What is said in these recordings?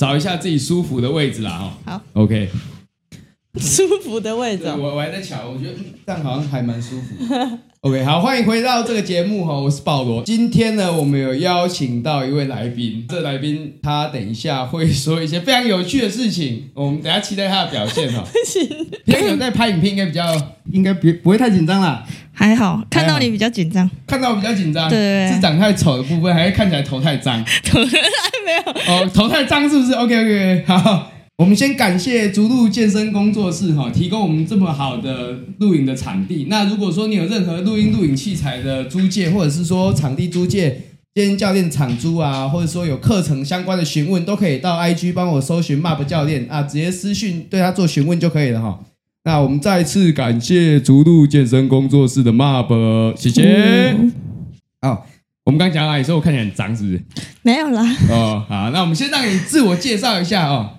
找一下自己舒服的位置啦，哈。好，OK。舒服的位置，我我还在瞧，我觉得这样好像还蛮舒服。OK，好，欢迎回到这个节目哈，我是保罗。今天呢，我们有邀请到一位来宾，这个来宾他等一下会说一些非常有趣的事情，我们等下期待他的表现哈。不行，平常有在拍影片，应该比较应该别不会太紧张啦。还好，看到你比较紧张，看到我比较紧张，对，对，对，是长太丑的部分，还是看起来头太脏？头太 没有哦，头太脏是不是？OK OK，好。我们先感谢逐鹿健身工作室哈，提供我们这么好的录影的场地。那如果说你有任何录音录影器材的租借，或者是说场地租借、健身教练场租啊，或者说有课程相关的询问，都可以到 IG 帮我搜寻 MAP 教练啊，直接私讯对他做询问就可以了哈。那我们再次感谢逐鹿健身工作室的 MAP，谢谢。好、哦，我们刚讲到哪里？说我看起来很脏，是不是？没有啦。哦，好，那我们先让你自我介绍一下哦。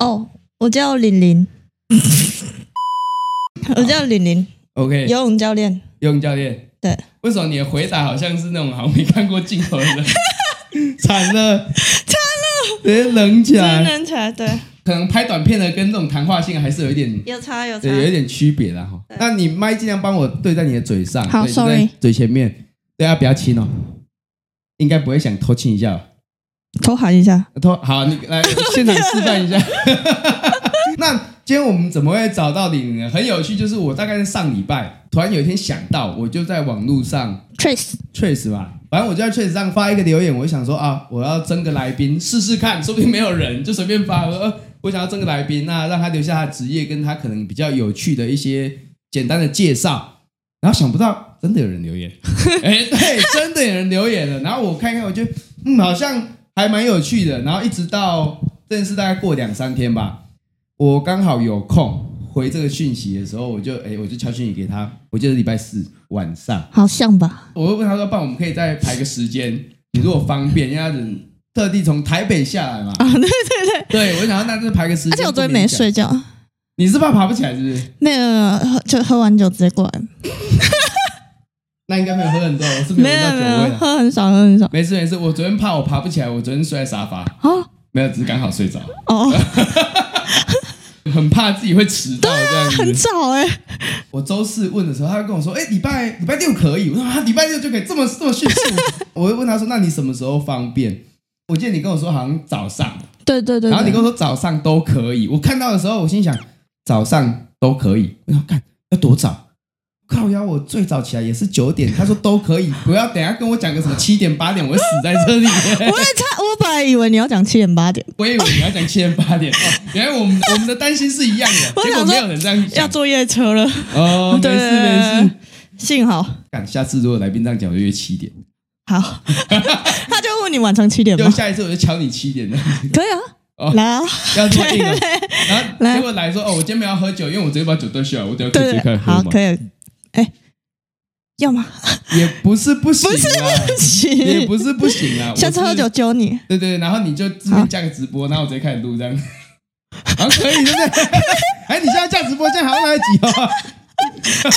哦，我叫玲玲，我叫玲玲，OK，游泳教练，游泳教练，对，为什么你的回答好像是那种好像没看过镜头的人？惨了，惨了，直接冷起来，冷起来，对，可能拍短片的跟这种谈话性还是有一点有差有差，对，有一点区别的哈。那你麦尽量帮我对在你的嘴上，好，sorry，嘴前面，对啊，不要亲哦，应该不会想偷亲一下。偷喊一下，偷好，你来 现场示范一下。那今天我们怎么会找到你呢？很有趣，就是我大概是上礼拜突然有一天想到，我就在网络上 trace trace 吧，反正我就在 trace 上发一个留言，我就想说啊，我要征个来宾试试看，说不定没有人，就随便发。我说我想要征个来宾，那让他留下他的职业，跟他可能比较有趣的一些简单的介绍。然后想不到真的有人留言，哎，对，真的有人留言了。然后我看看，我就嗯，好像。还蛮有趣的，然后一直到这件事大概过两三天吧，我刚好有空回这个讯息的时候，我就哎，我就敲讯息给他，我记得礼拜四晚上，好像吧，我就问他说，爸，我们可以再排个时间，你如果方便，因为他人特地从台北下来嘛，啊，对对对，对，我想要那就排个时间，而且我昨天没睡觉，你是怕爬不起来是不是？没有，就喝完酒直接过来。那应该没有喝很多，我是没有喝到酒味的，没有没有，喝很少，喝很少。没事没事，我昨天怕我爬不起来，我昨天睡在沙发。哦，没有，只是刚好睡着。哦，很怕自己会迟到这样子。很早哎。我周四问的时候，他就跟我说：“哎，礼拜礼拜六可以。”我说：“啊，礼拜六就可以这么这么迅速。”我会问他说：“那你什么时候方便？”我记得你跟我说好像早上。对对对。然后你跟我说早上都可以。我看到的时候，我心想早上都可以。我要看要多早。靠腰，我最早起来也是九点。他说都可以，不要等下跟我讲个什么七点八点，我会死在这里。我也差，我本来以为你要讲七点八点，我以为你要讲七点八点。哦，原来我们我们的担心是一样的，结果没有人这样讲。要坐夜车了。哦，没事没事，幸好。下次如果来宾这样讲，我就约七点。好，他就问你晚上七点吗？就下一次我就敲你七点的。可以啊。哦，来啊，要做硬了。然后结果来说哦，我今天没有喝酒，因为我直接把酒端下来，我等下可以直接开始喝嘛。好，可以。哎，要吗？也不是不行，不是不行，也不是不行啊。下次喝酒揪你。对对，然后你就直接加个直播，然后我直接开始录这样。好，可以，对不对？哎，你现在加直播，这样好像来得及哦。真的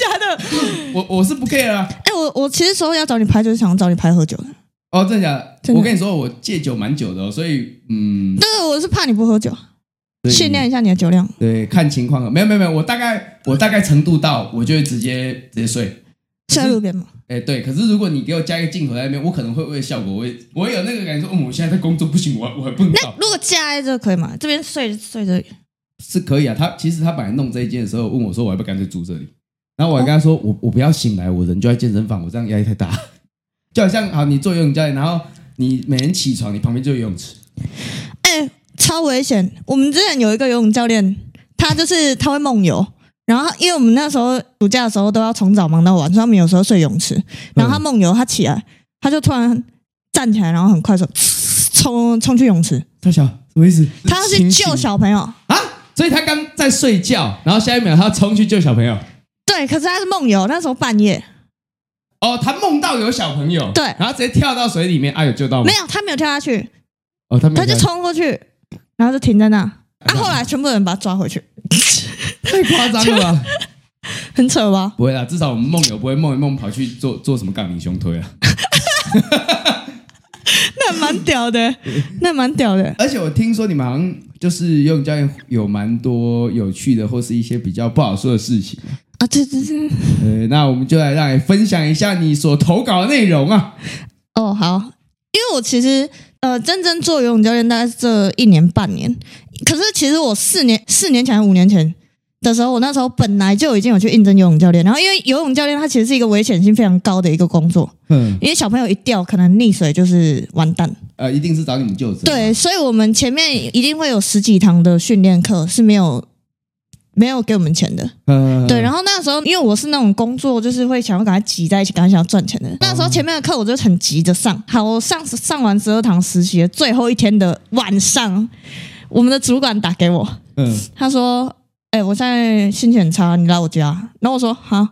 假的？我我是不 care 啊。哎，我我其实说要找你拍，就是想找你拍喝酒的。哦，真的假的？我跟你说，我戒酒蛮久的，所以嗯。对，我是怕你不喝酒。训练一下你的酒量，对，看情况。没有没有没有，我大概我大概程度到，我就会直接直接睡，睡在路边吗。哎，对。可是如果你给我加一个镜头在那边，我可能会为了效果，我会我有那个感觉说，哦，我现在在工作不行，我我还不能。那如果加在这可以吗？这边睡睡这里是可以啊。他其实他本来弄这一间的时候问我说，我要不要干脆住这里？然后我还跟他说，我我不要醒来，我人就在健身房，我这样压力太大。就好像好，你做游泳教练，然后你每天起床，你旁边就有游泳池。哎。超危险！我们之前有一个游泳教练，他就是他会梦游，然后因为我们那时候暑假的时候都要从早忙到晚，所以他们有时候睡泳池，然后他梦游，他起来，他就突然站起来，然后很快速冲冲去泳池。他想什么意思？他要去救小朋友啊！所以他刚在睡觉，然后下一秒他要冲去救小朋友。对，可是他是梦游，那时候半夜。哦，他梦到有小朋友，对，然后直接跳到水里面，啊，有救到吗？没有，他没有跳下去。哦，他没有，他就冲过去。然后就停在那，啊！后来全部人把他抓回去，太夸张了吧？很扯吧？不会啦，至少我们梦游不会梦一梦跑去做做什么杠铃胸推啊。那蛮屌的，那蛮屌的。而且我听说你们好像就是游泳教练有蛮多有趣的，或是一些比较不好说的事情啊。对对对。呃，那我们就来让你分享一下你所投稿的内容啊。哦，好，因为我其实呃真正做游泳教练大概是这一年半年，可是其实我四年四年前五年前。的时候，我那时候本来就已经有去应征游泳教练，然后因为游泳教练他其实是一个危险性非常高的一个工作，嗯，因为小朋友一掉可能溺水就是完蛋，呃，一定是找你们救治。对，所以我们前面一定会有十几堂的训练课是没有没有给我们钱的，嗯，对。然后那时候因为我是那种工作就是会想要赶快挤在一起，赶快想要赚钱的，那时候前面的课我就很急着上，好，我上上完十二堂实习的最后一天的晚上，我们的主管打给我，嗯，他说。哎、欸，我现在心情很差，你来我家。然后我说好，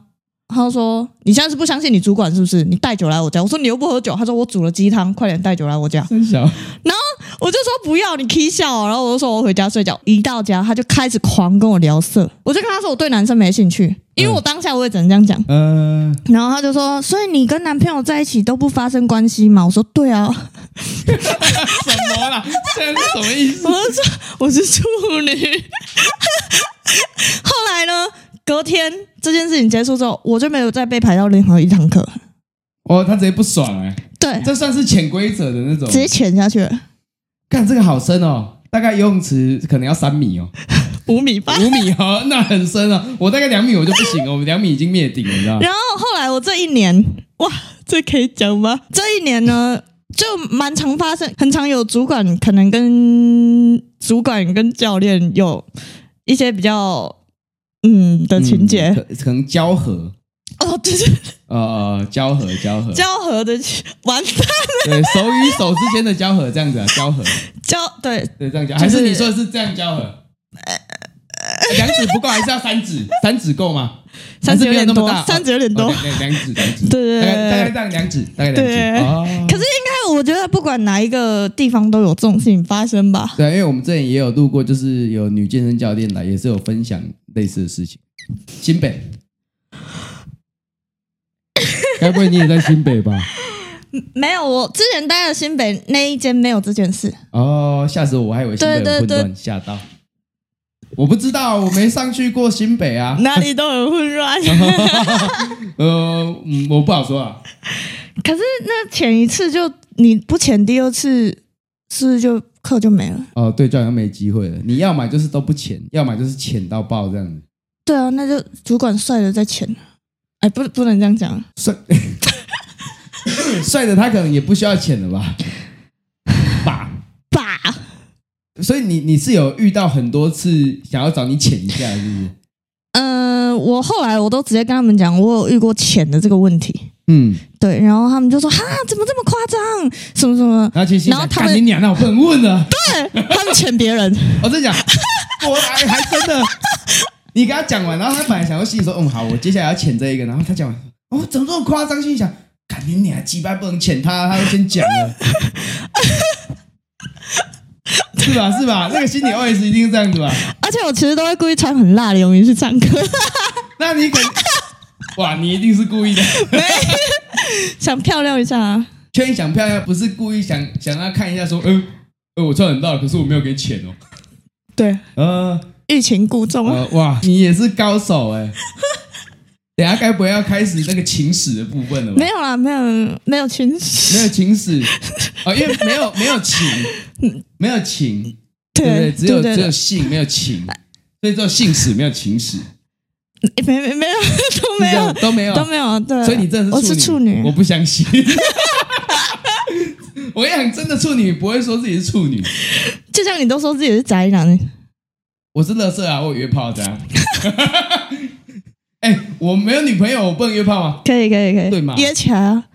他说你现在是不相信你主管是不是？你带酒来我家。我说你又不喝酒。他说我煮了鸡汤，快点带酒来我家。然后我就说不要，你 K 笑。然后我就说我回家睡觉。一到家他就开始狂跟我聊色。我就跟他说我对男生没兴趣，因为我当下我也只能这样讲。嗯。然后他就说，所以你跟男朋友在一起都不发生关系吗？我说对啊。什么啦？这是什么意思？我说我是处女。后来呢？隔天这件事情结束之后，我就没有再被排到任何一堂课。哦，他直接不爽哎、欸。对，这算是潜规则的那种，直接潜下去了。干这个好深哦，大概游泳池可能要三米哦，五米吧，五米哦，那很深哦。我大概两米我就不行了，我们两米已经灭顶了，你知道吗？然后后来我这一年，哇，这可以讲吗？这一年呢，就蛮常发生，很常有主管可能跟主管跟教练有。一些比较嗯的情节，可可能交合哦，对对，呃，交合交合交合的完蛋了，对手与手之间的交合这样子啊，交合交对对这样交，还是你说的是这样交合？两指不够，还是要三指？三指够吗？三指有点多，三指有点多，两指两指，对对对，大概这样两指，大概两指哦。可是应该我觉得不管哪一个地方都有这种事情发生吧？对，因为我们之前也有录过，就是有女健身教练来，也是有分享类似的事情。新北，该不会你也在新北吧？没有，我之前待的新北那一间没有这件事。哦，吓死我！我还以为新北有混乱，吓到。我不知道，我没上去过新北啊，哪里都很混乱。呃，嗯，我不好说啊。可是那潜一次就你不潜第二次，是不是就课就没了？哦，对，就好像没机会了。你要么就是都不潜，要么就是潜到爆这样子。对啊，那就主管帅了再潜。哎，不，不能这样讲。帅，帅的他可能也不需要潜了吧？所以你你是有遇到很多次想要找你潜一下，是不是？嗯、呃，我后来我都直接跟他们讲，我有遇过潜的这个问题。嗯，对，然后他们就说：“哈，怎么这么夸张？什么什么？”然后其实，然后他们你娘，那我不能问了。对，他们潜别人。我在讲，我还 还真的，你跟他讲完，然后他本来想要心里说：“嗯，好，我接下来要潜这一个。”然后他讲完，哦，怎么这么夸张？心里想，看你还，几百不能潜他，他就先讲了。是吧？是吧？那个心理 OS 一定是这样子吧？而且我其实都会故意穿很辣的泳衣去唱歌。那你肯哇，你一定是故意的，想漂亮一下啊？确定想漂亮，不是故意想想让他看一下，说，嗯、呃，我穿很辣，可是我没有给钱哦。对，呃，欲擒故纵、呃。哇，你也是高手哎。等下该不会要开始那个情史的部分了吧？没有啦，没有，没有情史，没有情史。哦，因为没有没有情，没有情，对对对，只有只有性，没有情，所以只有性史，没有情史，没没没有都没有。都没有。都没有，对，所以你真的是我是处女，我不相信，我跟你讲，真的处女不会说自己是处女，就像你都说自己是宅男，我是乐色啊，我有约炮这样。哎、欸，我没有女朋友，我不能约炮吗？可以，可以，可以，对吗？约起来啊！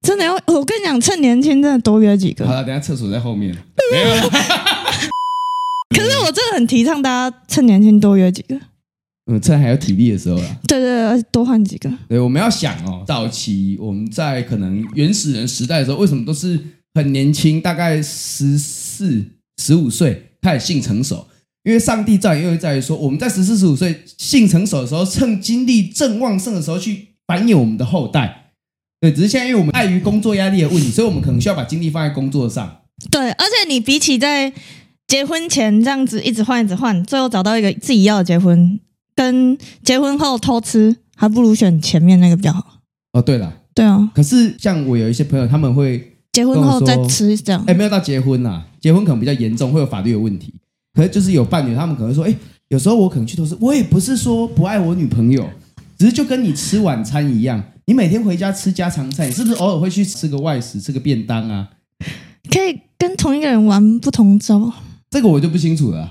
真的要，我跟你讲，趁年轻，真的多约几个。好了，等下厕所在后面。没有了。可是我真的很提倡大家趁年轻多约几个。嗯，趁还有体力的时候啦。对对对，多换几个。对，我们要想哦，早期我们在可能原始人时代的时候，为什么都是很年轻，大概十四、十五岁开始性成熟？因为上帝在，因为在于说，我们在十四十五岁性成熟的时候，趁精力正旺盛的时候去繁衍我们的后代。对，只是现在因为我们碍于工作压力的问题，所以我们可能需要把精力放在工作上。对，而且你比起在结婚前这样子一直换一直换，最后找到一个自己要的结婚，跟结婚后偷吃，还不如选前面那个比较好。哦，对了，对啊。可是像我有一些朋友，他们会结婚后再吃这样。哎，没有到结婚啦，结婚可能比较严重，会有法律的问题。可是就是有伴侣，他们可能会说，哎，有时候我可能去偷吃，我也不是说不爱我女朋友，只是就跟你吃晚餐一样，你每天回家吃家常菜，你是不是偶尔会去吃个外食，吃个便当啊？可以跟同一个人玩不同招。这个我就不清楚了，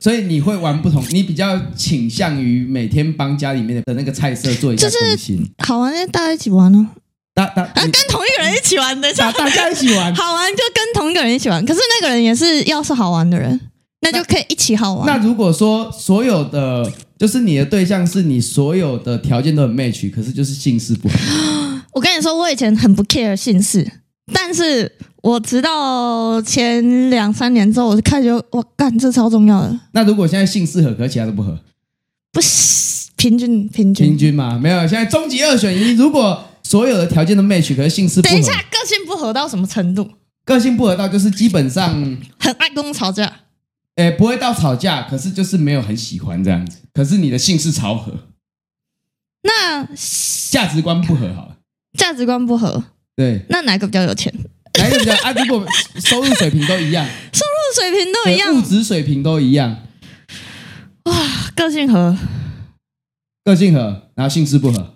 所以你会玩不同，你比较倾向于每天帮家里面的那个菜色做一下更新，就是好玩就大家一起玩呢、啊，大大、啊、跟同一个人一起玩的，大大家一起玩，好玩就跟同一个人一起玩，可是那个人也是要是好玩的人，那就可以一起好玩。那，如果说所有的就是你的对象是你所有的条件都很 match，可是就是姓氏不合，我跟你说，我以前很不 care 姓氏，但是。我直到前两三年之后，我就开始就我干，这超重要的。那如果现在姓氏合，可其他都不合，不是平均平均平均嘛？没有，现在终极二选一。如果所有的条件都 match，可是姓氏不合，等一下个性不合到什么程度？个性不合到就是基本上很爱跟我吵架。哎，不会到吵架，可是就是没有很喜欢这样子。可是你的姓氏超合，那价值观不合好了，价值观不合，对，那哪个比较有钱？哪一个比较啊？如果收入水平都一样，收入水平都一样，物质水平都一样，哇，个性合，个性合，然后姓氏不合。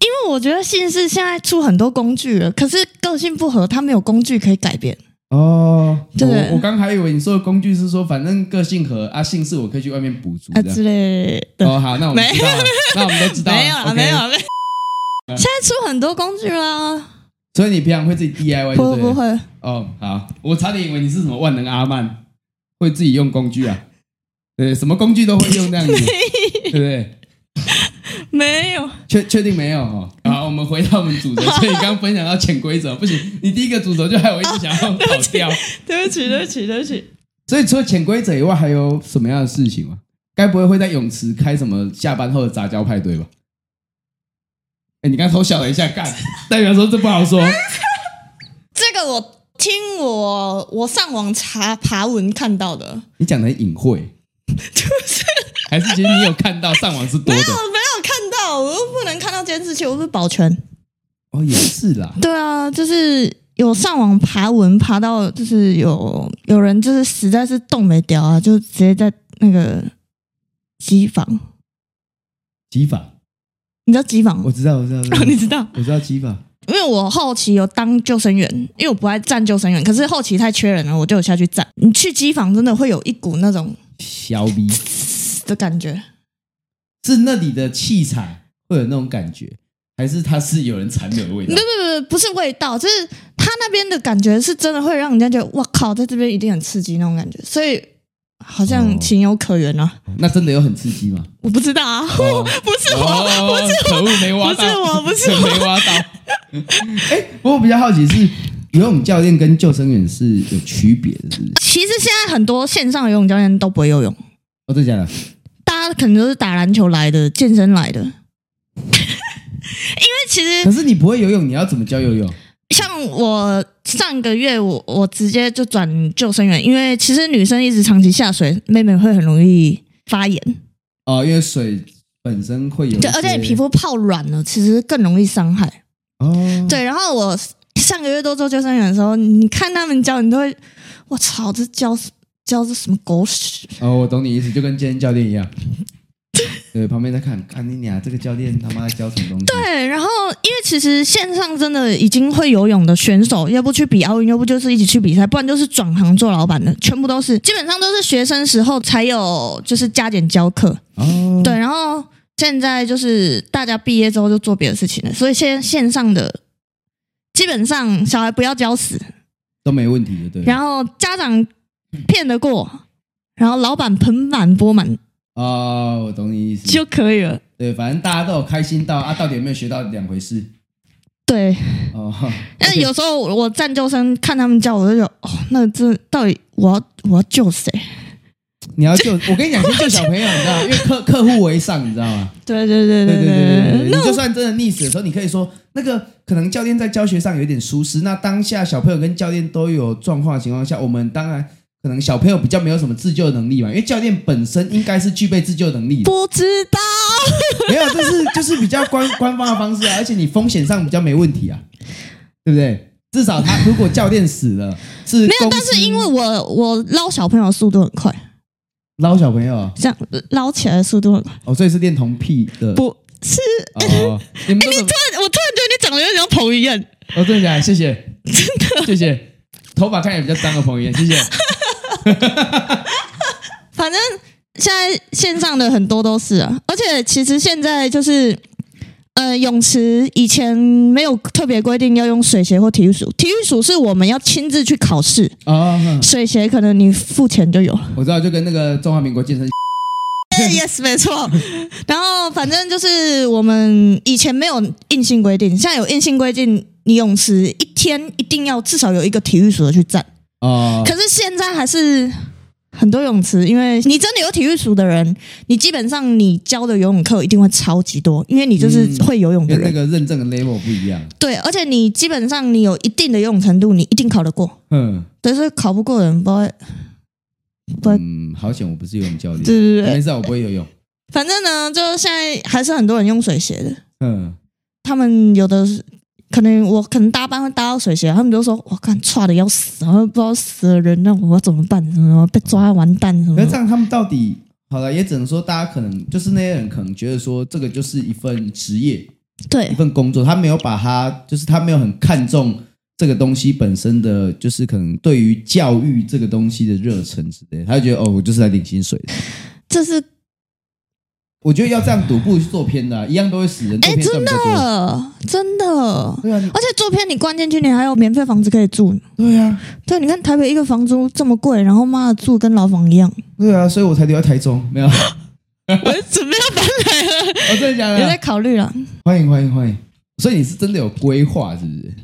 因为我觉得姓氏现在出很多工具了，可是个性不合，它没有工具可以改变。哦，对，我我刚还以为你说的工具是说，反正个性和啊，姓氏我可以去外面补足啊之类的。哦，好，那我们知道了，那我们都知道了，没有了，没有了。现在出很多工具啦。所以你平常会自己 DIY？不不会哦，好，我差点以为你是什么万能阿曼，会自己用工具啊？对，什么工具都会用那样子，对不对？没有，确确定没有哦。好，我们回到我们主轴，所以刚刚分享到潜规则，不行，你第一个主轴就害我一直想要跑掉。对不起，对不起，对不起。所以除了潜规则以外，还有什么样的事情吗？该不会会在泳池开什么下班后的杂交派对吧？哎你刚偷笑了一下，干，代表说这不好说。这个我听我我上网查爬文看到的。你讲的很隐晦，就是还是其实你有看到上网是多的？没有没有我又不能看到监视器，我是保全。哦，也是啦。对啊，就是有上网爬文爬到，就是有有人就是实在是动没掉啊，就直接在那个机房，机房。你知道机房？我知道，我知道，哦、你知道？我知道机房，因为我后期有当救生员，因为我不爱站救生员，可是后期太缺人了，我就有下去站。你去机房真的会有一股那种小逼的感觉，是那里的气场会有那种感觉，还是它是有人残留的味道？不不不，不是味道，就是它那边的感觉是真的会让人家觉得哇靠，在这边一定很刺激那种感觉，所以。好像情有可原啊！那真的有很刺激吗？我不知道啊，哦、不是我，哦、不是我，可恶，没挖到，不是我，不是我，没挖到。哎，不过我比较好奇是，游泳教练跟救生员是有区别的，是不是？其实现在很多线上游泳教练都不会游泳。哦，真的假的？大家可能都是打篮球来的，健身来的。其实，可是你不会游泳，你要怎么教游泳？像我上个月我，我我直接就转救生员，因为其实女生一直长期下水，妹妹会很容易发炎。哦，因为水本身会有，对，而且你皮肤泡软了，其实更容易伤害。哦，对，然后我上个月多做救生员的时候，你看他们教，你都会，我操，这教教这什么狗屎？哦，我懂你意思，就跟健身教练一样。对，旁边在看，看你俩这个教练他妈在教什么东西？对，然后因为其实线上真的已经会游泳的选手，要不去比奥运，要不就是一起去比赛，不然就是转行做老板的，全部都是，基本上都是学生时候才有，就是加减教课。哦，对，然后现在就是大家毕业之后就做别的事情了，所以现线上的基本上小孩不要教死都没问题的，对。然后家长骗得过，然后老板盆满钵满。哦，我懂你意思，就可以了。对，反正大家都有开心到啊，到底有没有学到两回事。对，哦，但是有时候我站救生看他们教，我就觉得哦，那这到底我要我要救谁？你要救，我跟你讲，先救小朋友，你知道吗？因为客 客户为上，你知道吗？对对对对对对你就算真的溺死的时候，你可以说那个可能教练在教学上有点疏失，那当下小朋友跟教练都有状况的情况下，我们当然可能小朋友比较没有什么自救能力吧，因为教练本身应该是具备自救能力的。不知道，没有，这是就是比较官官方的方式啊，而且你风险上比较没问题啊，对不对？至少他如果教练死了，是没有，但是因为我我捞小朋友的速度很快。捞小朋友，这样捞起来的速度很快哦，所以是练童癖的，不是？哦，你们、欸、你突然，我突然觉得你长得有点像彭于晏。哦，真的假的？谢谢，真的，谢谢。头发看起来比较脏的彭于晏，谢谢。反正现在线上的很多都是啊，而且其实现在就是。呃，泳池以前没有特别规定要用水鞋或体育署，体育署是我们要亲自去考试啊。水鞋可能你付钱就有了。我知道，就跟那个中华民国健身。Yes，没错。然后反正就是我们以前没有硬性规定，现在有硬性规定，你泳池一天一定要至少有一个体育署的去站。哦。可是现在还是。很多泳池，因为你真的有体育署的人，你基本上你教的游泳课一定会超级多，因为你就是会游泳的人。嗯、那个认证的 level 不一样。对，而且你基本上你有一定的游泳程度，你一定考得过。嗯。但是考不过的人不会，不会。嗯，好险我不是游泳教练。对对对。没事，我不会游泳。反正呢，就现在还是很多人用水鞋的。嗯。他们有的是。可能我可能搭班会搭到水鞋，他们就说：“我看差的要死，然后不知道死了人，那我要怎么办？什么被抓完蛋什么？”那这样他们到底好了，也只能说大家可能就是那些人可能觉得说这个就是一份职业，对，一份工作，他没有把他就是他没有很看重这个东西本身的就是可能对于教育这个东西的热忱之类，他就觉得哦，我就是来领薪水的，这是。我觉得要这样赌，不如去做片的，一样都会死人。哎，真的，真的。对啊，而且做片，你关进去，你还有免费房子可以住。对啊，对，你看台北一个房租这么贵，然后妈的住跟牢房一样。对啊，所以我才留在台中，没有。我准备要搬来了。我 真的假的？有在考虑了。欢迎欢迎欢迎。所以你是真的有规划，是不是？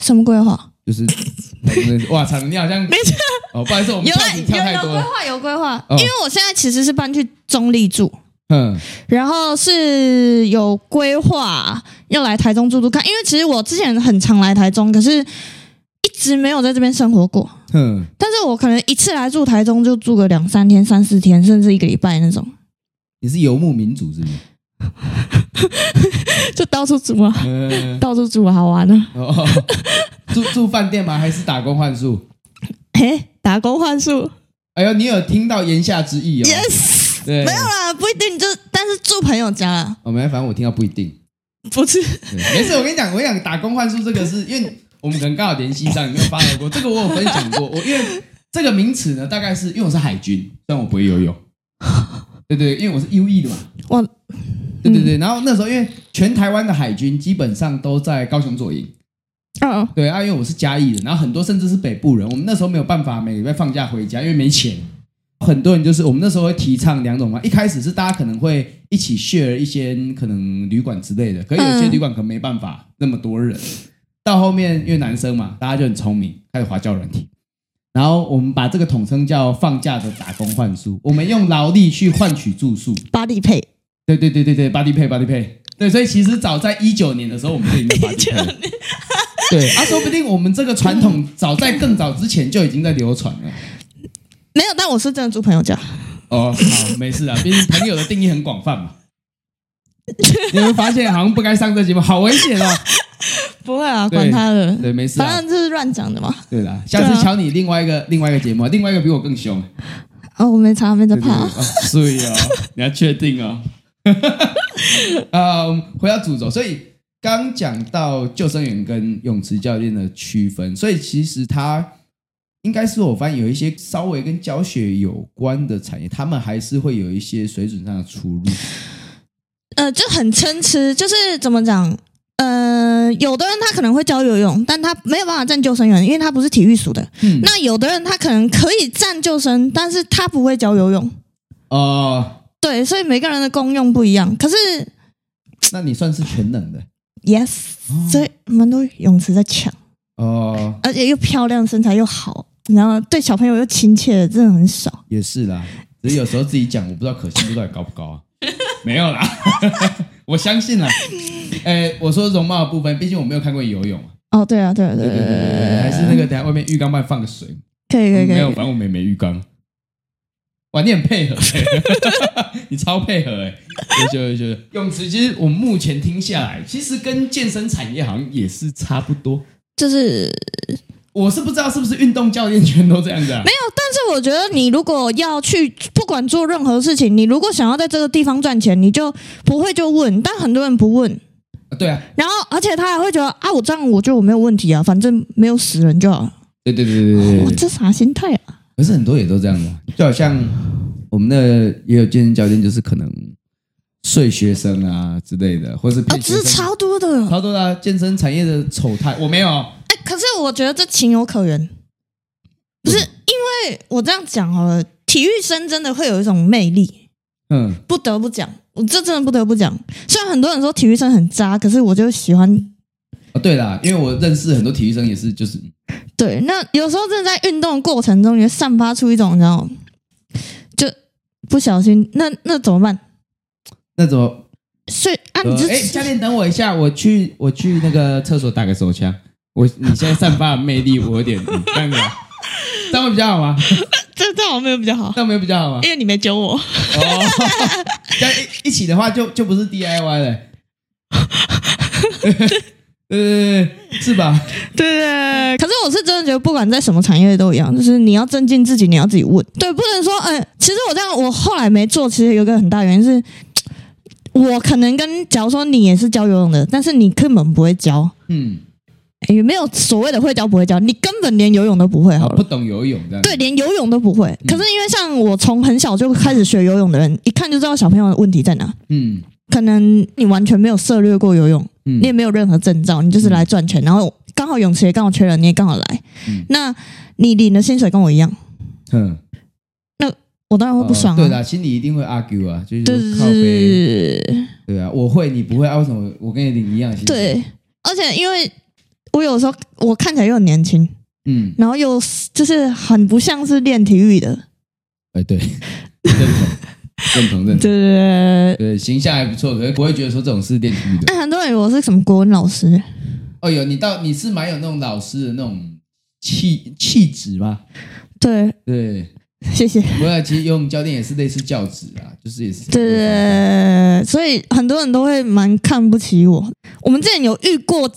什么规划？就是 哇操，你好像没错。哦，不好意思，我们有有有规划，有规划。因为我现在其实是搬去中立住。嗯，然后是有规划要来台中住住看，因为其实我之前很常来台中，可是一直没有在这边生活过。嗯，但是我可能一次来住台中就住个两三天、三四天，甚至一个礼拜那种。你是游牧民族是吗？就到处住啊，嗯、到处住好玩啊、哦。住住饭店吗？还是打工换宿？嘿，打工换宿。哎呦，你有听到言下之意哦？Yes。对没有啦，不一定就，但是住朋友家啊。哦，没，反正我听到不一定，不是，没事。我跟你讲，我跟你讲，打工换宿这个是因为我们可能刚好联系上，你没有发来过。这个我有分享过，我因为这个名词呢，大概是因为我是海军，但我不会游泳。对对，因为我是 U E 的嘛。我，对对对。然后那时候，因为全台湾的海军基本上都在高雄左营。嗯，对啊，因为我是嘉义的，然后很多甚至是北部人，我们那时候没有办法每个礼拜放假回家，因为没钱。很多人就是我们那时候会提倡两种嘛，一开始是大家可能会一起 share 一些可能旅馆之类的，可是有些旅馆可能没办法那么多人。到后面因为男生嘛，大家就很聪明，开始滑交软体，然后我们把这个统称叫放假的打工换宿，我们用劳力去换取住宿，body pay。对对对对对，body pay body pay。对，所以其实早在一九年的时候，我们就已经 body pay 了。对啊，说不定我们这个传统早在更早之前就已经在流传了。没有，但我是真的住朋友家。哦，好，没事啊，毕竟朋友的定义很广泛嘛。你们发现好像不该上这节目，好危险哦。不会啊，管他的，对，没事、啊，反正这是乱讲的嘛。对啦，下次敲你另外一个、啊、另外一个节目，另外一个比我更凶。哦，我没查，没在怕。所以啊，你要确定哦。啊，我们回到主轴，所以刚讲到救生员跟泳池教练的区分，所以其实他。应该是我发现有一些稍微跟教学有关的产业，他们还是会有一些水准上的出入。呃，就很参差，就是怎么讲？呃，有的人他可能会教游泳，但他没有办法站救生员，因为他不是体育署的。嗯。那有的人他可能可以站救生，但是他不会教游泳。哦、呃。对，所以每个人的功用不一样。可是，那你算是全能的。Yes，所以蛮多泳池在抢。哦、呃。而且又漂亮，身材又好。然后对小朋友又亲切的，真的很少。也是啦，只是有时候自己讲，我不知道可信度到底高不高啊？没有啦，我相信啦。哎，我说容貌的部分，毕竟我没有看过游泳啊。哦，对啊，对啊，对对对对，还是那个等下外面浴缸帮你放个水。可以可以可以。没有，反正我们也没浴缸。哇，你很配合，你超配合哎！就就就泳池，其实我目前听下来，其实跟健身产业好像也是差不多。就是我是不知道是不是运动教练全都这样子啊？没有，但是我觉得你如果要去，不管做任何事情，你如果想要在这个地方赚钱，你就不会就问。但很多人不问啊，对啊。然后，而且他还会觉得啊，我这样我觉得我没有问题啊，反正没有死人就好。对对对对对对，哇，这啥心态啊？可是很多也都这样的，就好像我们那也有健身教练，就是可能睡学生啊之类的，或是骗学生，啊，这是超多的，超多的啊，健身产业的丑态，我没有。哎，可是我觉得这情有可原，不是因为我这样讲好了，体育生真的会有一种魅力，嗯，不得不讲，我这真的不得不讲。虽然很多人说体育生很渣，可是我就喜欢。哦，对啦，因为我认识很多体育生，也是就是。对，那有时候真的在运动过程中，你会散发出一种，你知道，就不小心，那那怎么办？那怎么？所以啊，你就哎，教练等我一下，我去我去那个厕所打个手枪。我你现在散发的魅力，我有点这样子，这样会比较好吗？这这样没有比较好，这样没有比较好吗？因为你没揪我。哦，一一起的话就，就就不是 DIY 了。呃，是吧？对对，可是我是真的觉得，不管在什么产业都一样，就是你要增进自己，你要自己问。对，不能说，嗯、呃，其实我这样，我后来没做，其实有个很大原因是，我可能跟，假如说你也是教游泳的，但是你根本不会教，嗯，也没有所谓的会教不会教，你根本连游泳都不会，好了，不懂游泳这样，对，连游泳都不会。可是因为像我从很小就开始学游泳的人，一看就知道小朋友的问题在哪，嗯，可能你完全没有涉略过游泳。嗯、你也没有任何证照，你就是来赚钱，嗯、然后刚好泳池也刚好缺人，你也刚好来。嗯、那你领的薪水跟我一样，嗯，那我当然会不爽啊。哦、对的，心里一定会 argue 啊，就是靠北。对啊，我会，你不会啊？为什么我跟你领一样薪水？对，而且因为我有时候我看起来又很年轻，嗯，然后又就是很不像是练体育的。哎，对。认同认同，对对对，形象还不错，可是不会觉得说这种是练体育的。哎，很多人以为我是什么国文老师。哦哟，你到你是蛮有那种老师的那种气气质吗？对对，谢谢。不过其实游泳教练也是类似教职啊，就是也是。对对对，所以很多人都会蛮看不起我。我们之前有遇过。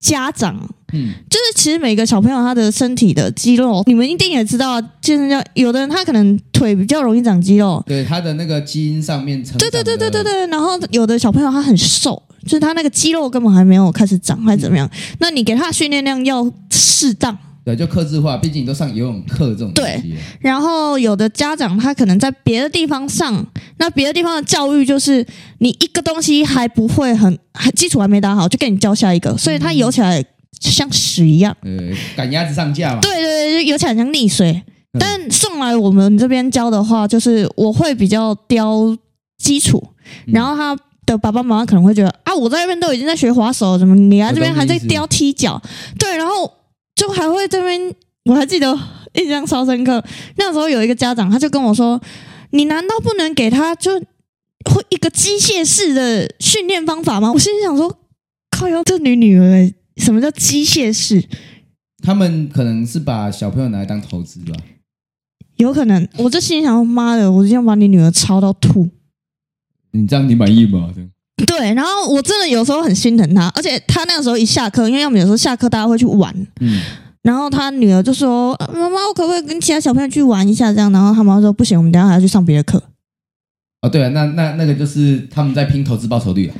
家长，嗯，就是其实每个小朋友他的身体的肌肉，你们一定也知道，健身教有的人他可能腿比较容易长肌肉，对他的那个基因上面成，对对对对对对，然后有的小朋友他很瘦，就是他那个肌肉根本还没有开始长，还是怎么样？嗯、那你给他训练量要适当。对，就克制化，毕竟你都上游泳课这种东西。对，然后有的家长他可能在别的地方上，那别的地方的教育就是你一个东西还不会很，还基础还没打好，就给你教下一个，所以他游起来像屎一样。呃，赶鸭子上架嘛。对对对，游起来像溺水。但送来我们这边教的话，就是我会比较雕基础，然后他的爸爸妈妈可能会觉得啊，我在那边都已经在学滑手，怎么你来这边还在雕踢脚？对，然后。就还会这边，我还记得印象超深刻。那时候有一个家长，他就跟我说：“你难道不能给他就会一个机械式的训练方法吗？”我心里想说：“靠哟，这女女儿，什么叫机械式？”他们可能是把小朋友拿来当投资吧？有可能。我就心里想说：“妈的，我一定要把你女儿操到吐。”你这样你满意吗？对，然后我真的有时候很心疼他，而且他那个时候一下课，因为我们有时候下课大家会去玩，嗯，然后他女儿就说：“妈妈，我可不可以跟其他小朋友去玩一下？”这样，然后他妈妈说：“不行，我们等下还要去上别的课。”哦，对啊，那那那个就是他们在拼投资报酬率啊，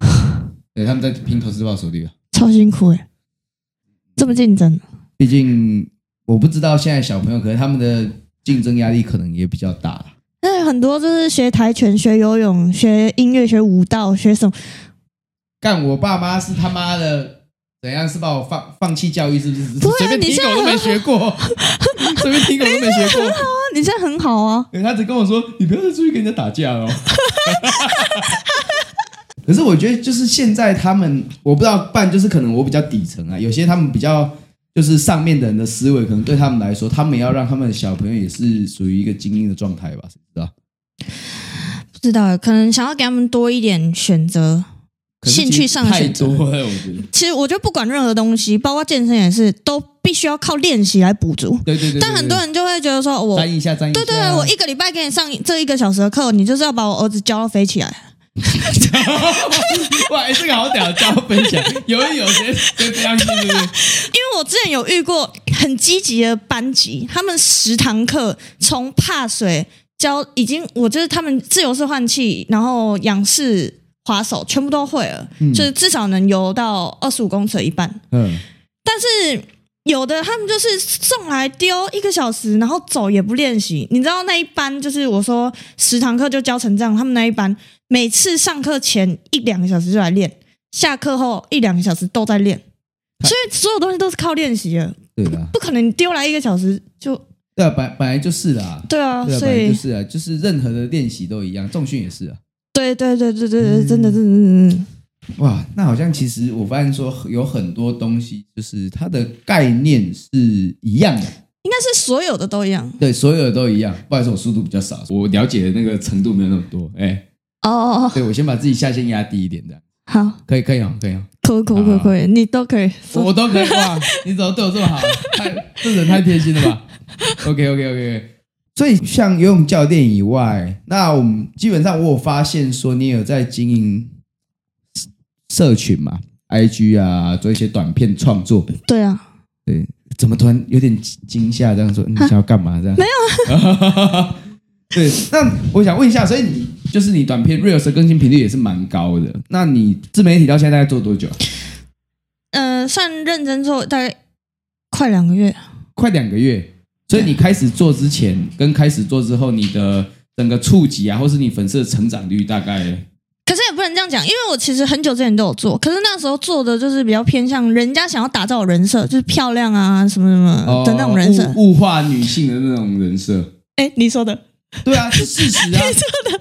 对，他们在拼投资报酬率啊，超辛苦哎，这么竞争。毕竟我不知道现在小朋友，可能他们的竞争压力可能也比较大。那很多就是学跆拳、学游泳、学音乐、学舞蹈、学什么？干我爸妈是他妈的怎样？是把我放放弃教育？是不是？随便听狗都没学过，随便听狗都没学过。你现在很好啊！他只跟我说：“你不要再出去跟人家打架哦。”可是我觉得，就是现在他们，我不知道办，就是可能我比较底层啊，有些他们比较就是上面的人的思维，可能对他们来说，他们要让他们的小朋友也是属于一个精英的状态吧？谁知道？不知道，可能想要给他们多一点选择。兴趣上的选择，我觉得。其实我觉得不管任何东西，包括健身也是，都必须要靠练习来补足。对对对。但很多人就会觉得说，我沾一下沾一下。对对对，我一个礼拜给你上这一个小时的课，你就是要把我儿子教到飞起来。哇，这个好屌，教飞起来，有有些就这样子，对不对？因为我之前有遇过很积极的班级，他们十堂课从怕水教，已经我就是他们自由式换气，然后仰式。滑手全部都会了，嗯、就是至少能游到二十五公尺的一半。嗯，但是有的他们就是送来丢一个小时，然后走也不练习。你知道那一班就是我说十堂课就教成这样，他们那一班每次上课前一两个小时就来练，下课后一两个小时都在练，所以所有东西都是靠练习的。对的，不可能丢来一个小时就。对啊，本本来就是啦。对啊，对啊，所以就是啊，就是任何的练习都一样，重训也是啊。对对对对对对，真的，真的，嗯嗯。哇，那好像其实我发现说有很多东西，就是它的概念是一样的，应该是所有的都一样。对，所有的都一样。不好意思，我速度比较少，我了解的那个程度没有那么多。哎，哦，对，我先把自己下限压低一点，这样。好，可以，可以哦，可以哦，可可可可以，你都可以，我都可以哇！你怎么对我这么好？太，这人太贴心了吧？OK，OK，OK。所以，像游泳教练以外，那我们基本上我有发现说，你有在经营社群嘛？IG 啊，做一些短片创作。对啊，对，怎么突然有点惊吓？这样说，你想要干嘛？这样没有。对，那我想问一下，所以你就是你短片 Reels 的更新频率也是蛮高的。那你自媒体到现在大概做多久？呃，算认真做大概快两个月。快两个月。所以你开始做之前跟开始做之后，你的整个触及啊，或是你粉丝的成长率大概？可是也不能这样讲，因为我其实很久之前都有做，可是那时候做的就是比较偏向人家想要打造人设，就是漂亮啊什么什么的那种人设，物、物化女性的那种人设。哎，你说的？对啊，是事实啊。你说的。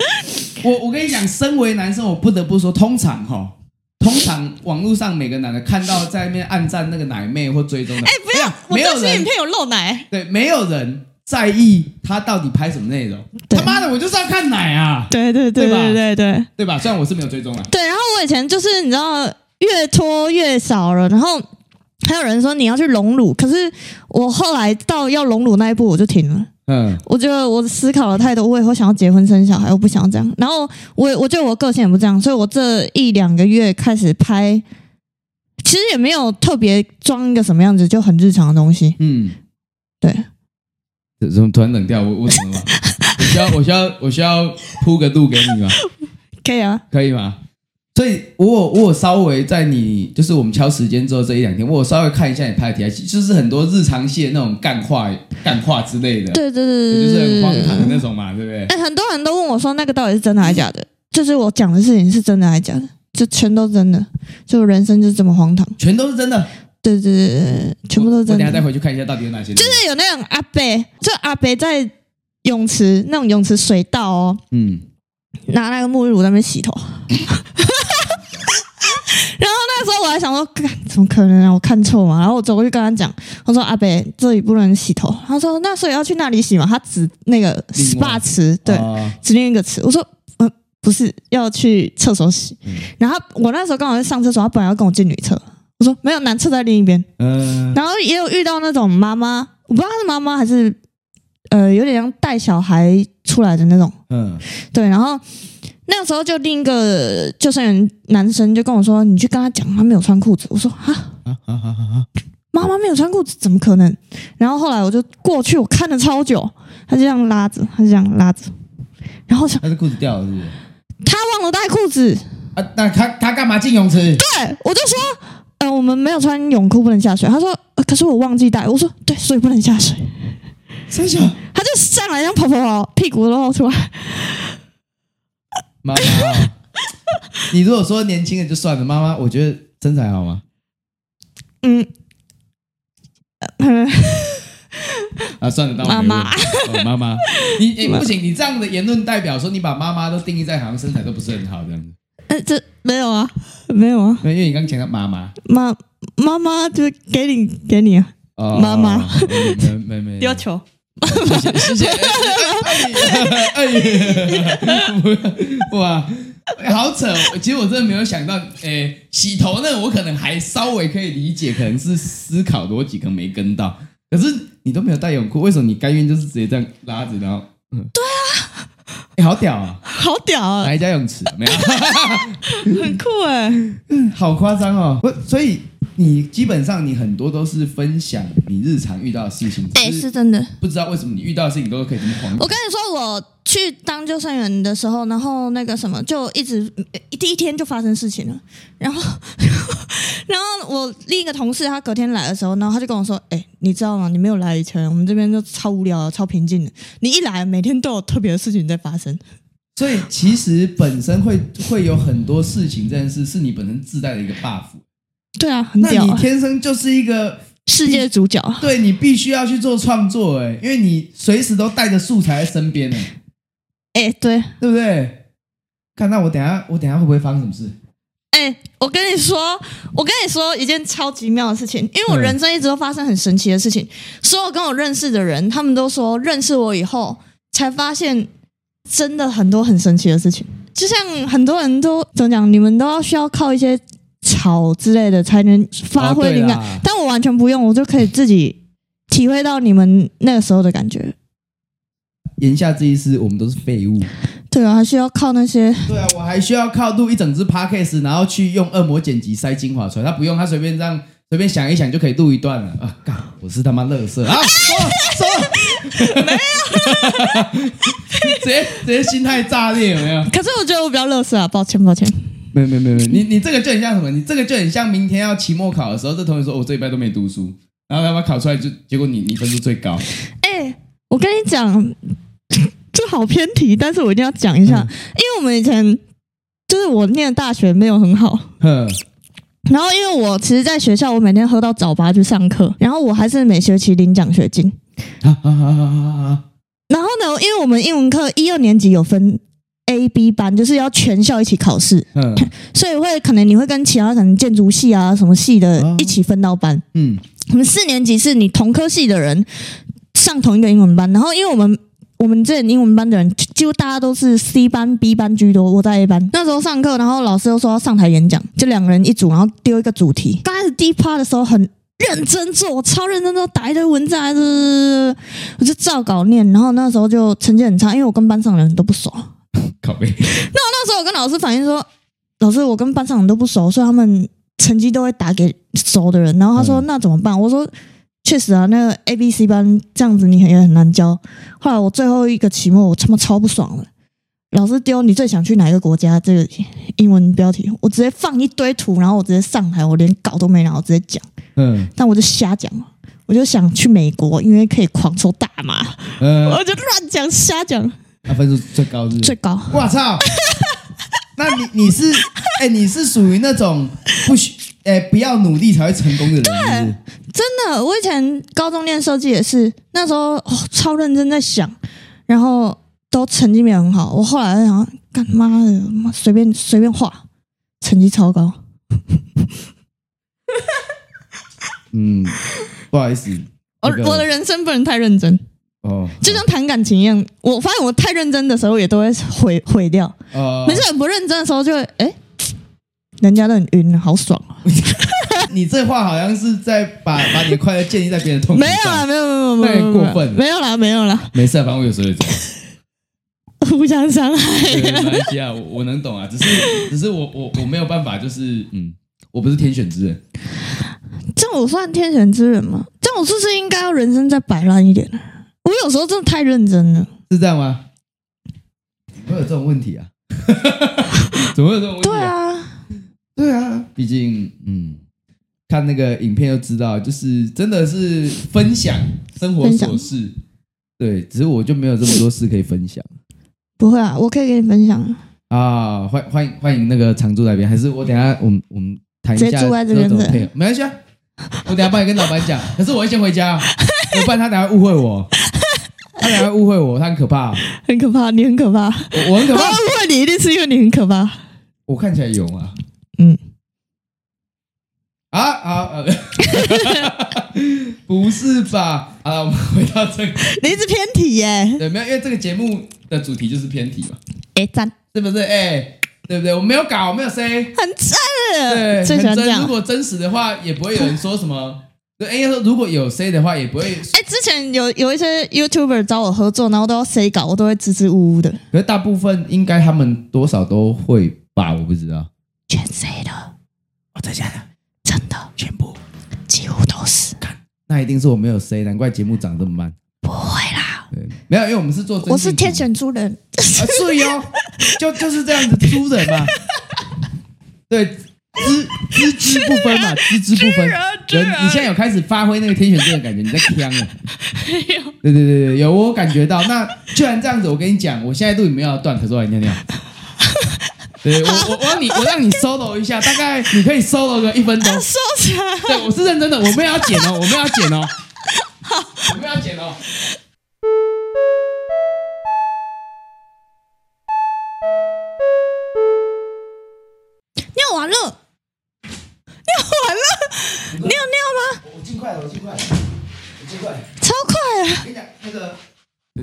我我跟你讲，身为男生，我不得不说，通常哈。通常网络上每个男的看到在那边暗赞那个奶妹或追踪的，哎，不要，没有人影片有露奶，对，没有人在意他到底拍什么内容。他妈的，我就是要看奶啊！对对对对对对对吧？虽然我是没有追踪啊。对，然后我以前就是你知道越拖越少了，然后还有人说你要去隆乳，可是我后来到要隆乳那一步我就停了。嗯，我觉得我思考了太多，我以后想要结婚生小孩，我不想要这样。然后我我觉得我个性也不这样，所以我这一两个月开始拍，其实也没有特别装一个什么样子，就很日常的东西。嗯，对。怎么突然冷掉？我我怎么了？我需要我需要我需要铺个路给你吗？可以啊，可以吗？所以我有我有稍微在你就是我们敲时间之后这一两天，我有稍微看一下你拍的题材，就是很多日常戏的那种干话、干话之类的。对对对对，就是很荒唐的那种嘛，对不对？哎，很多人都问我说，那个到底是真的还是假的？就是我讲的事情是真的还是假的？就全都真的，就人生就是这么荒唐，全都是真的。对对对对，全部都是真的。我等下再回去看一下到底有哪些。就是有那种阿伯，就阿伯在泳池那种泳池水道哦，嗯，拿那个沐浴乳在那边洗头。然后那时候我还想说，怎么可能啊？我看错嘛？然后我走过去跟他讲，我说：“阿伯，这里不能洗头。”他说：“那所以要去那里洗嘛？”他指那个 SPA 池，对，指另一个池。我说：“嗯、呃，不是，要去厕所洗。嗯”然后我那时候刚好在上厕所，他本来要跟我进女厕。我说：“没有，男厕在另一边。”嗯。然后也有遇到那种妈妈，我不知道她是妈妈还是呃，有点像带小孩出来的那种。嗯。对，然后。那个时候就另一个救生员男生就跟我说：“你去跟他讲，他没有穿裤子。”我说：“啊啊啊啊啊！妈妈没有穿裤子，怎么可能？”然后后来我就过去，我看了超久，他就这样拉着，他就这样拉着，然后想他的裤子掉了，是不是？他忘了带裤子啊？那他他干嘛进泳池？对，我就说：“呃，我们没有穿泳裤，不能下水。”他说：“呃，可是我忘记带。”我说：“对，所以不能下水。”三小，他就上来，然后跑跑跑，屁股都露出来。妈妈，你如果说年轻的就算了，妈妈，我觉得身材好吗？嗯，啊，算了，当妈妈，妈妈，你你不行，你这样的言论代表说你把妈妈都定义在好像身材都不是很好这样子。呃，这没有啊，没有啊，因为你刚刚讲到妈妈，妈妈妈就给你给你啊，妈妈没没没丢球，谢谢谢谢，哎哎，哇，好扯！其实我真的没有想到，哎，洗头呢我可能还稍微可以理解，可能是思考逻辑可能没跟到。可是你都没有带泳裤，为什么你甘愿就是直接这样拉着，然后？嗯，对啊，哎，好屌啊，好屌啊！哪一家泳池？没有，很酷哎，嗯，好夸张哦。不，所以。你基本上你很多都是分享你日常遇到的事情，对，是真的。不知道为什么你遇到的事情都可以这么狂。我跟你说，我去当救生员的时候，然后那个什么，就一直第一天就发生事情了。然后，然后我另一个同事他隔天来的时候，然后他就跟我说：“哎，你知道吗？你没有来以前，我们这边就超无聊、超平静的。你一来，每天都有特别的事情在发生。所以其实本身会会有很多事情，这件事是你本身自带的一个 buff。”对啊，很屌啊，那你天生就是一个世界主角。对，你必须要去做创作，哎，因为你随时都带着素材在身边，哎，哎，对，对不对？看那我等下，我等下会不会发生什么事？哎，我跟你说，我跟你说一件超级妙的事情，因为我人生一直都发生很神奇的事情。所有跟我认识的人，他们都说认识我以后才发现，真的很多很神奇的事情。就像很多人都怎么讲，你们都要需要靠一些。草之类的才能发挥灵感，哦、但我完全不用，我就可以自己体会到你们那个时候的感觉。言下之意是我们都是废物。对啊，还需要靠那些。对啊，我还需要靠录一整支 podcast，然后去用恶魔剪辑塞精华出来。他不用，他随便这样随便想一想就可以录一段了啊！干，我是他妈乐色啊！说说，没有，直接直接心态炸裂有没有？可是我觉得我比较乐色啊，抱歉抱歉。没有没有没有，你你这个就很像什么？你这个就很像明天要期末考的时候，这同学说：“我这一拜都没读书。”然后他妈考出来就结果你你分数最高。哎，我跟你讲，这好偏题，但是我一定要讲一下，嗯、因为我们以前就是我念的大学没有很好。嗯。然后因为我其实在学校，我每天喝到早八去上课，然后我还是每学期领奖学金。啊啊啊啊啊！然后呢，因为我们英文课一二年级有分。A、B 班就是要全校一起考试，嗯，所以会可能你会跟其他可能建筑系啊什么系的一起分到班，嗯，我们四年级是你同科系的人上同一个英文班，然后因为我们我们这英文班的人几乎大家都是 C 班、B 班居多，我在 A 班。那时候上课，然后老师又说要上台演讲，就两个人一组，然后丢一个主题。刚开始第一趴的时候很认真做，我超认真做，打一堆文字，我就照稿念，然后那时候就成绩很差，因为我跟班上的人都不熟。靠背。那我那时候我跟老师反映说，老师我跟班上人都不熟，所以他们成绩都会打给熟的人。然后他说、嗯、那怎么办？我说确实啊，那个 A B C 班这样子你也很难教。后来我最后一个期末我他妈超不爽了，老师丢你最想去哪一个国家这个英文标题，我直接放一堆图，然后我直接上台，我连稿都没拿，我直接讲。嗯，但我就瞎讲，我就想去美国，因为可以狂抽大麻。嗯，我就乱讲瞎讲。他分数最高最高。我操！那你你是 哎、欸，你是属于那种不需哎、欸、不要努力才会成功的人是是？对，真的。我以前高中练设计也是，那时候、哦、超认真在想，然后都成绩没有很好。我后来在想，干妈的，妈随便随便画，成绩超高。嗯，不好意思，我我的人生不能太认真。哦，就像谈感情一样，我发现我太认真的时候也都会毁毁掉。哦，没事，很不认真的时候就会，哎，人家都很晕，好爽啊！你这话好像是在把把你的快乐建立在别人痛苦上。没有啦，没有没有没有，太过分了。没有啦，没有啦。没事，反正我有时候也这样，互相伤害。没关系啊，我我能懂啊，只是只是我我我没有办法，就是嗯，我不是天选之人。这样我算天选之人吗？这样我是不是应该要人生再摆烂一点呢？我有时候真的太认真了，是这样吗？会有这种问题啊？怎么会有这种问题啊？对啊，对啊，毕竟嗯，看那个影片就知道，就是真的是分享 生活琐事。对，只是我就没有这么多事可以分享。不会啊，我可以给你分享啊！欢欢迎欢迎那个常驻来宾，还是我等下我们我们谈一下住在这边的配合，没关系啊，我等下帮你跟老板讲。可是我会先回家，不然他等下误会我。他俩会误会我，他很可怕，啊，很可怕，你很可怕，我，我很可怕。他误会你一定是因为你很可怕。我看起来有吗？嗯。啊啊啊！不是吧？啊，我们回到这个，你一直偏题耶。对，没有，因为这个节目的主题就是偏题嘛。哎，赞，是不是？哎，对不对？我没有搞，我没有 say，很赞。对，最喜欢这样。如果真实的话，也不会有人说什么。对，应该说如果有 say 的话，也不会。哎，之前有有一些 YouTuber 找我合作，然后都要 say 稿，我都会支支吾吾的。可是大部分应该他们多少都会吧？我不知道。全 say 的，我在家的，真的，全部几乎都是。看，那一定是我没有 say，难怪节目长这么慢。不会啦，对，没有，因为我们是做，我是天选猪人，啊，是哦，就就是这样子，猪人嘛。对，资资质不分嘛，资质不分。人，你现在有开始发挥那个天选猪的感觉，你在呛 了。对对对对，有我感觉到。那既然这样子，我跟你讲，我现在录影没有要断，可是我来尿尿。对我我我让你我让你 solo 一下，大概你可以 solo 个一分钟。收起来。对，我是认真的，我们要剪哦，我们要剪哦，我们要剪哦。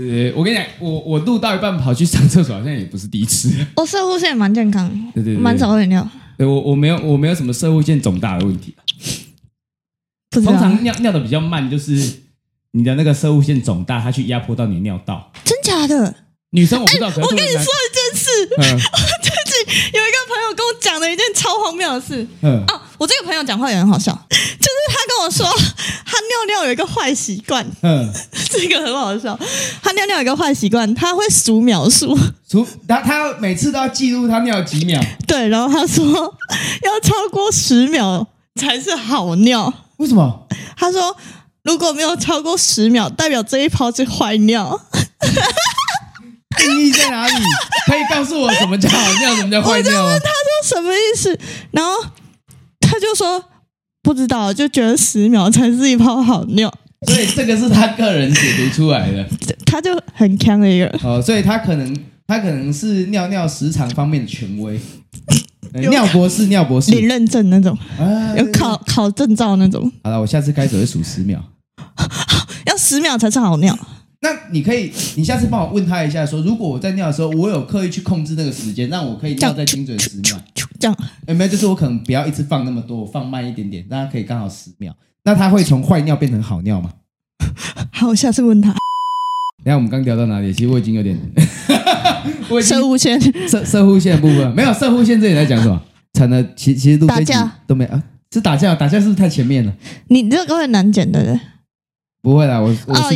呃，我跟你讲，我我录到一半跑去上厕所，好像也不是第一次。我摄护线蛮健康，对对对，蛮少会尿。对我我没有我没有什么射护线肿大的问题。通常尿尿的比较慢，就是你的那个射护腺肿大，它去压迫到你的尿道。真假的？女生我不知道。我跟你说一件事，我最近有一个朋友跟我讲了一件超荒谬的事。嗯。哦，我这个朋友讲话也很好笑，跟我说，他尿尿有一个坏习惯。嗯。这个很好笑，他尿尿有一个坏习惯，他会数秒数，数他他每次都要记录他尿几秒。对，然后他说 要超过十秒才是好尿。为什么？他说如果没有超过十秒，代表这一泡是坏尿。定义在哪里？可以告诉我什么叫好尿，什么叫坏？我就问他说什么意思，然后他就说不知道，就觉得十秒才是一泡好尿。所以这个是他个人解读出来的，他就很强的一个。哦，所以他可能他可能是尿尿时长方面的权威，尿博士，尿博士，领认证那种，有考考证照那种。好了，我下次开始会数十秒，要十秒才是好尿。那你可以，你下次帮我问他一下，说如果我在尿的时候，我有刻意去控制那个时间，让我可以尿在精准十秒，这样有没有？就是我可能不要一次放那么多，我放慢一点点，让他可以刚好十秒。那他会从坏尿变成好尿吗？好，我下次问他。你看我们刚聊到哪里？其实我已经有点，摄护线、射射护线的部分没有，射护线这里在讲什么？惨了，其其实都打架都没啊，是打架，打架是不是太前面了？你这个会难剪的人，不会啦，我我是、oh,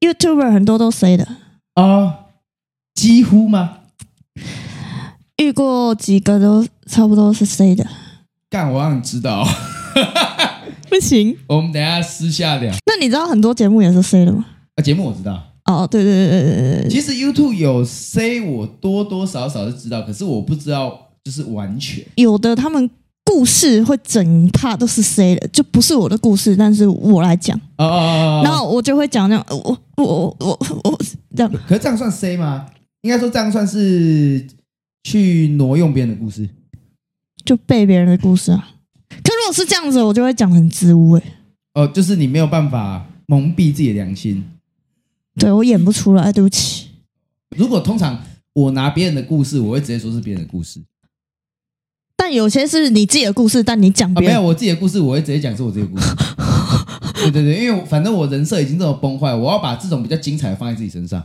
YouTuber 很多都 say 的啊，oh, 几乎吗？遇过几个都差不多是 say 的，干，我让你知道。不行，我们等一下私下聊。那你知道很多节目也是 C 的吗？啊，节目我知道。哦，对对对对对对。其实 YouTube 有 C，我多多少少是知道，可是我不知道就是完全。有的他们故事会整 part 都是 C 的，就不是我的故事，但是我来讲。哦哦哦。然后我就会讲那样，我我我我我这样。可是这样算 C 吗？应该说这样算是去挪用别人的故事，就背别人的故事啊。可如果是这样子，我就会讲很支吾哎。哦，就是你没有办法蒙蔽自己的良心。对，我演不出来，对不起。如果通常我拿别人的故事，我会直接说是别人的故事。但有些是你自己的故事，但你讲别没有我自己的故事，我会直接讲是我自己的故事。对对对，因为反正我人设已经这么崩坏，我要把这种比较精彩的放在自己身上，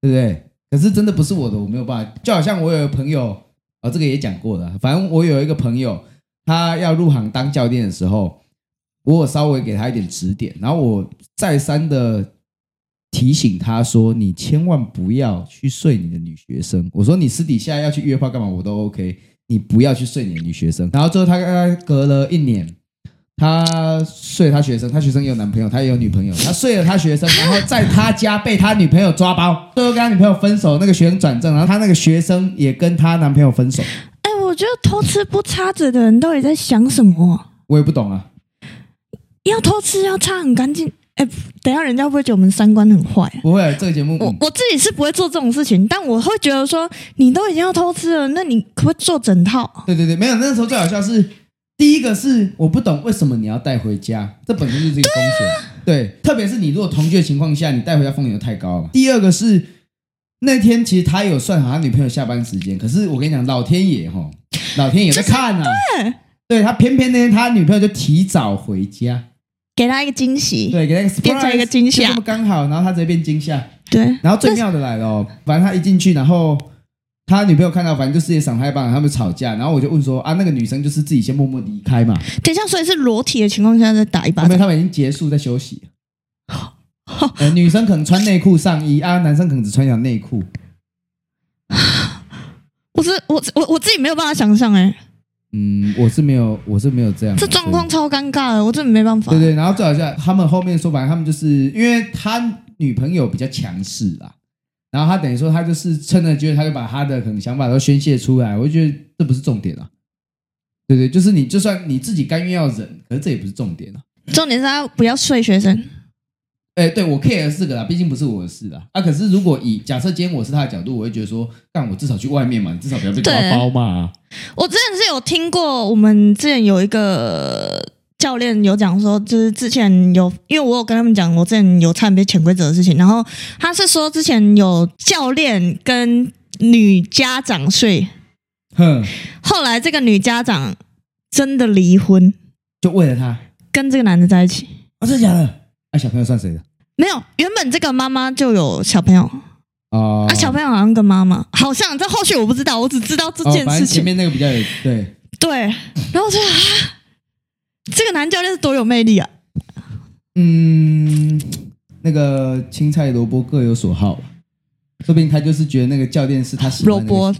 对不对？可是真的不是我的，我没有办法。就好像我有一个朋友啊、哦，这个也讲过了。反正我有一个朋友。他要入行当教练的时候，我有稍微给他一点指点，然后我再三的提醒他说：“你千万不要去睡你的女学生。”我说：“你私底下要去约炮干嘛？我都 OK，你不要去睡你的女学生。”然后最后他隔了一年，他睡他学生，他学生也有男朋友，他也有女朋友，他睡了他学生，然后在他家被他女朋友抓包，最后跟他女朋友分手，那个学生转正，然后他那个学生也跟他男朋友分手。哎我觉得偷吃不擦嘴的人到底在想什么？我也不懂啊。要偷吃要擦很干净。哎，等一下人家会不会觉得我们三观很坏？不会，这个节目我我自己是不会做这种事情，但我会觉得说，你都已经要偷吃了，那你可不可以做整套？对对对，没有。那时候最好笑是，第一个是我不懂为什么你要带回家，这本身就是一个风险。对，啊、对，特别是你如果同居的情况下，你带回家风险就太高了。第二个是那天其实他有算好他女朋友下班时间，可是我跟你讲，老天爷哈，老天爷在看啊。就是、对，对他偏偏那天他女朋友就提早回家。给他一个惊喜，对，给他一个变成一个惊吓，就这么刚好，然后他直接变惊吓，对。然后最妙的来了哦，反正他一进去，然后他女朋友看到，反正就是也赏他一棒，他们吵架，然后我就问说啊，那个女生就是自己先默默离开嘛？等一下，所以是裸体的情况下再打一巴掌，因为他们已经结束在休息。呃，女生可能穿内裤上衣啊，男生可能只穿一条内裤。我是我我我自己没有办法想象哎。嗯，我是没有，我是没有这样。这状况超尴尬的，我真的没办法。对对，然后最好像他们后面说，反正他们就是因为他女朋友比较强势啦，然后他等于说他就是趁着机会他就把他的可能想法都宣泄出来，我就觉得这不是重点啊。对对，就是你就算你自己甘愿要忍，可是这也不是重点啊。重点是他不要睡学生。哎，对我 care 的是个啦，毕竟不是我的事啦。啊，可是如果以假设今天我是他的角度，我会觉得说，干我至少去外面嘛，你至少不要被抓包嘛。我之前是有听过，我们之前有一个教练有讲说，就是之前有，因为我有跟他们讲，我之前有差点被潜规则的事情，然后他是说之前有教练跟女家长睡，哼，后来这个女家长真的离婚，就为了他跟这个男的在一起啊？真的假的？那小朋友算谁的？没有，原本这个妈妈就有小朋友。哦，啊，小朋友好像跟妈妈。好像，这后续我不知道，我只知道这件事情。哦、前面那个比较有对。对，然后就啊，这个男教练是多有魅力啊！嗯，那个青菜萝卜各有所好，说不定他就是觉得那个教练是他喜欢的。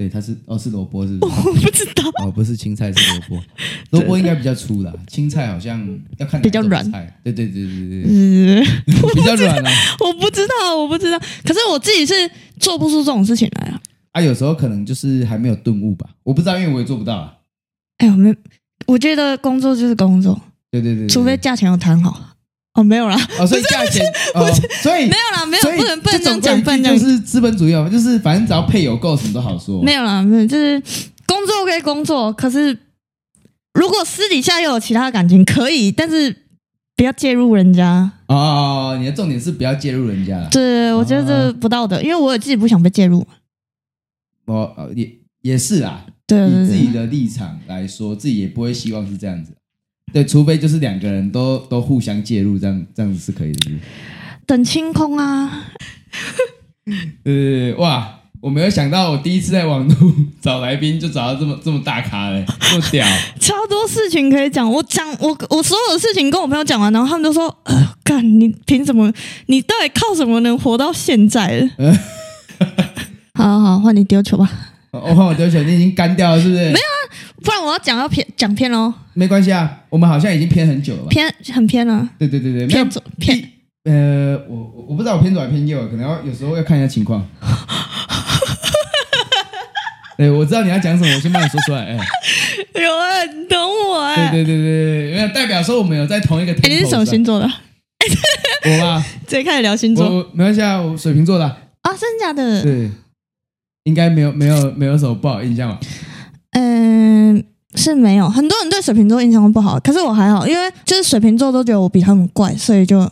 对，它是哦，是萝卜，是不是？我不知道 哦，不是青菜，是萝卜。萝卜应该比较粗啦，青菜好像要看比较软。对对对对对，嗯，比较软啊。我不知道，我不知道。可是我自己是做不出这种事情来啊。啊，有时候可能就是还没有顿悟吧，我不知道，因为我也做不到啊。哎呦，没，我觉得工作就是工作。对对对，除非价钱有谈好。哦，没有啦，哦，所以价钱，哦，所以没有啦，没有，不能不能这样讲，不能就是资本主义嘛，就是反正只要配有够，什么都好说。没有啦，没有，就是工作可以工作，可是如果私底下又有其他的感情，可以，但是不要介入人家。哦，你的重点是不要介入人家。对，我觉得这不道德，因为我自己不想被介入。哦，也也是啦，对，以自己的立场来说，自己也不会希望是这样子。对，除非就是两个人都都互相介入，这样这样子是可以的？等清空啊！对对对，哇！我没有想到，我第一次在网络找来宾就找到这么 这么大咖嘞，这么屌！超多事情可以讲，我讲我我所有的事情跟我朋友讲完，然后他们都说：“呃，干你凭什么？你到底靠什么能活到现在？” 好好好，换你丢球吧。我换我丢球，你已经干掉了，是不是？没有啊，不然我要讲要偏讲偏喽。没关系啊，我们好像已经偏很久了吧？偏很偏了。对对对对，偏左偏。呃，我我不知道我偏左还是偏右，可能要有时候要看一下情况。对，我知道你要讲什么，我先帮你说出来。哎，有啊，你懂我哎。对对对对，因为代表说我们有在同一个。你是什么星座的？我吧，直接开始聊星座。没关系啊，我水瓶座的。啊，真的假的？对。应该没有没有没有什么不好印象吧？嗯，是没有。很多人对水瓶座印象都不好，可是我还好，因为就是水瓶座都觉得我比他们怪，所以就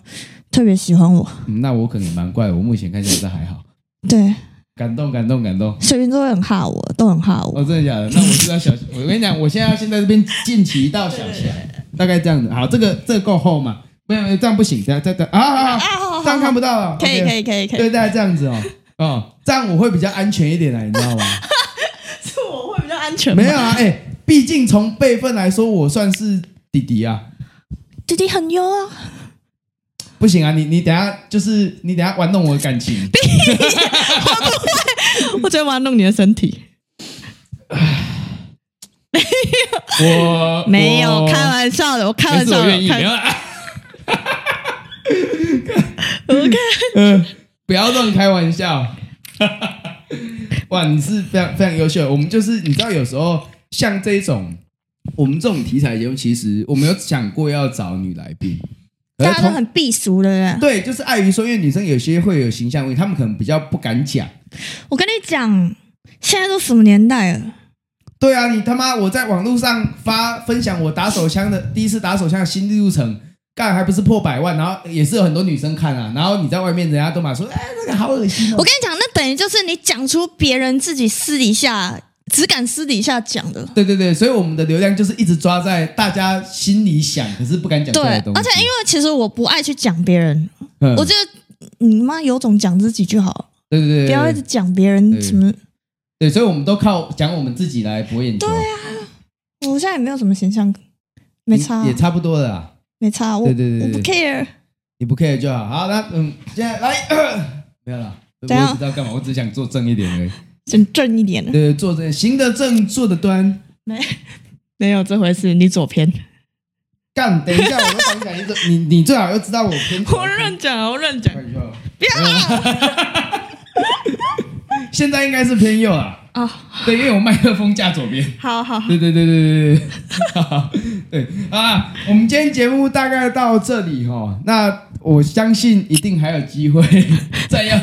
特别喜欢我。嗯，那我可能蛮怪，我目前看起来是还好。对，感动感动感动。水瓶座会很怕我，都很怕我。哦，真的假的？那我是要小心。我跟你讲，我现在要先在这边建起一道小墙，大概这样子。好，这个这个够厚嘛？没有没有，这样不行。这样这样啊啊啊！这样看不到了。可以可以可以可以。对，大概这样子哦。哦，这样我会比较安全一点啊，你知道吗？是我会比较安全。没有啊，哎、欸，毕竟从辈分来说，我算是弟弟啊。弟弟很优啊。不行啊，你你等下就是你等下玩弄我的感情。我不会，我只会玩弄你的身体。没有，我没有开玩笑的，我开玩笑的。我愿意。OK，嗯。不要乱开玩笑！哇，你是非常非常优秀。我们就是你知道，有时候像这种我们这种题材节目，其实我们有想过要找女来宾，大家都很避俗的。对，就是碍于说，因为女生有些会有形象问题，她们可能比较不敢讲。我跟你讲，现在都什么年代了？对啊，你他妈我在网络上发分享我打手枪的第一次打手枪的心路历程，干还不是破百万，然后也是有很多女生看啊，然后你在外面人家都嘛说，哎，那个好恶心哦。我跟你讲，那等于就是你讲出别人自己私底下只敢私底下讲的。对对对，所以我们的流量就是一直抓在大家心里想，可是不敢讲出来的东西。而且因为其实我不爱去讲别人，嗯、我觉得你妈有种讲自己就好。对对对，不要一直讲别人什么。对，所以我们都靠讲我们自己来博眼球。对啊，我现在也没有什么形象，没差，也差不多了啦。没差，我对对对，我不 care，你不 care 就好。好，那嗯，现在来，没有了，我不知道干嘛，我只想做正一点而已，正正一点。对，做正，行得正，坐得端。没，没有这回事，你左偏。干，等一下，我跟你讲一个，你你最好要知道我偏。我乱讲，我乱讲。不要。现在应该是偏右啊。啊、哦，对，因为我麦克风架左边。好好，对对对对对对，对啊，我们今天节目大概到这里哈、哦，那我相信一定还有机会再要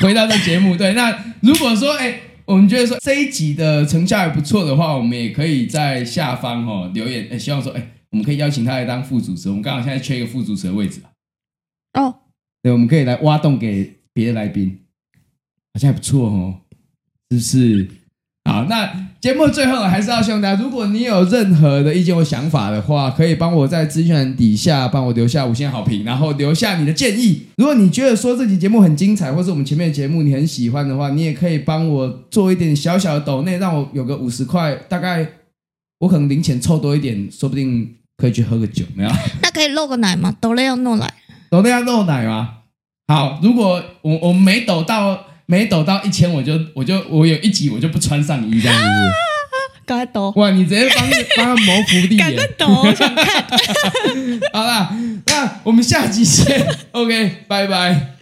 回到这节目。对，那如果说哎，我们觉得说这一集的成效还不错的话，我们也可以在下方哦留言，哎，希望说哎，我们可以邀请他来当副主持。我们刚好现在缺一个副主持的位置哦，对，我们可以来挖洞给别的来宾，好像还不错哦。是不是？好，那节目最后还是要希望大家，如果你有任何的意见或想法的话，可以帮我在资讯栏底下帮我留下五星好评，然后留下你的建议。如果你觉得说这期节目很精彩，或是我们前面的节目你很喜欢的话，你也可以帮我做一点小小的抖内，让我有个五十块，大概我可能零钱凑多一点，说不定可以去喝个酒，没有？那可以露个奶吗？抖内要露奶，抖内要露奶吗？好，如果我我没抖到。没抖到一千，我就我就我有一集我就不穿上衣这样子。赶快抖！哇，你直接帮帮他谋福利。赶快抖，我想看。好啦，那我们下集见。OK，拜拜。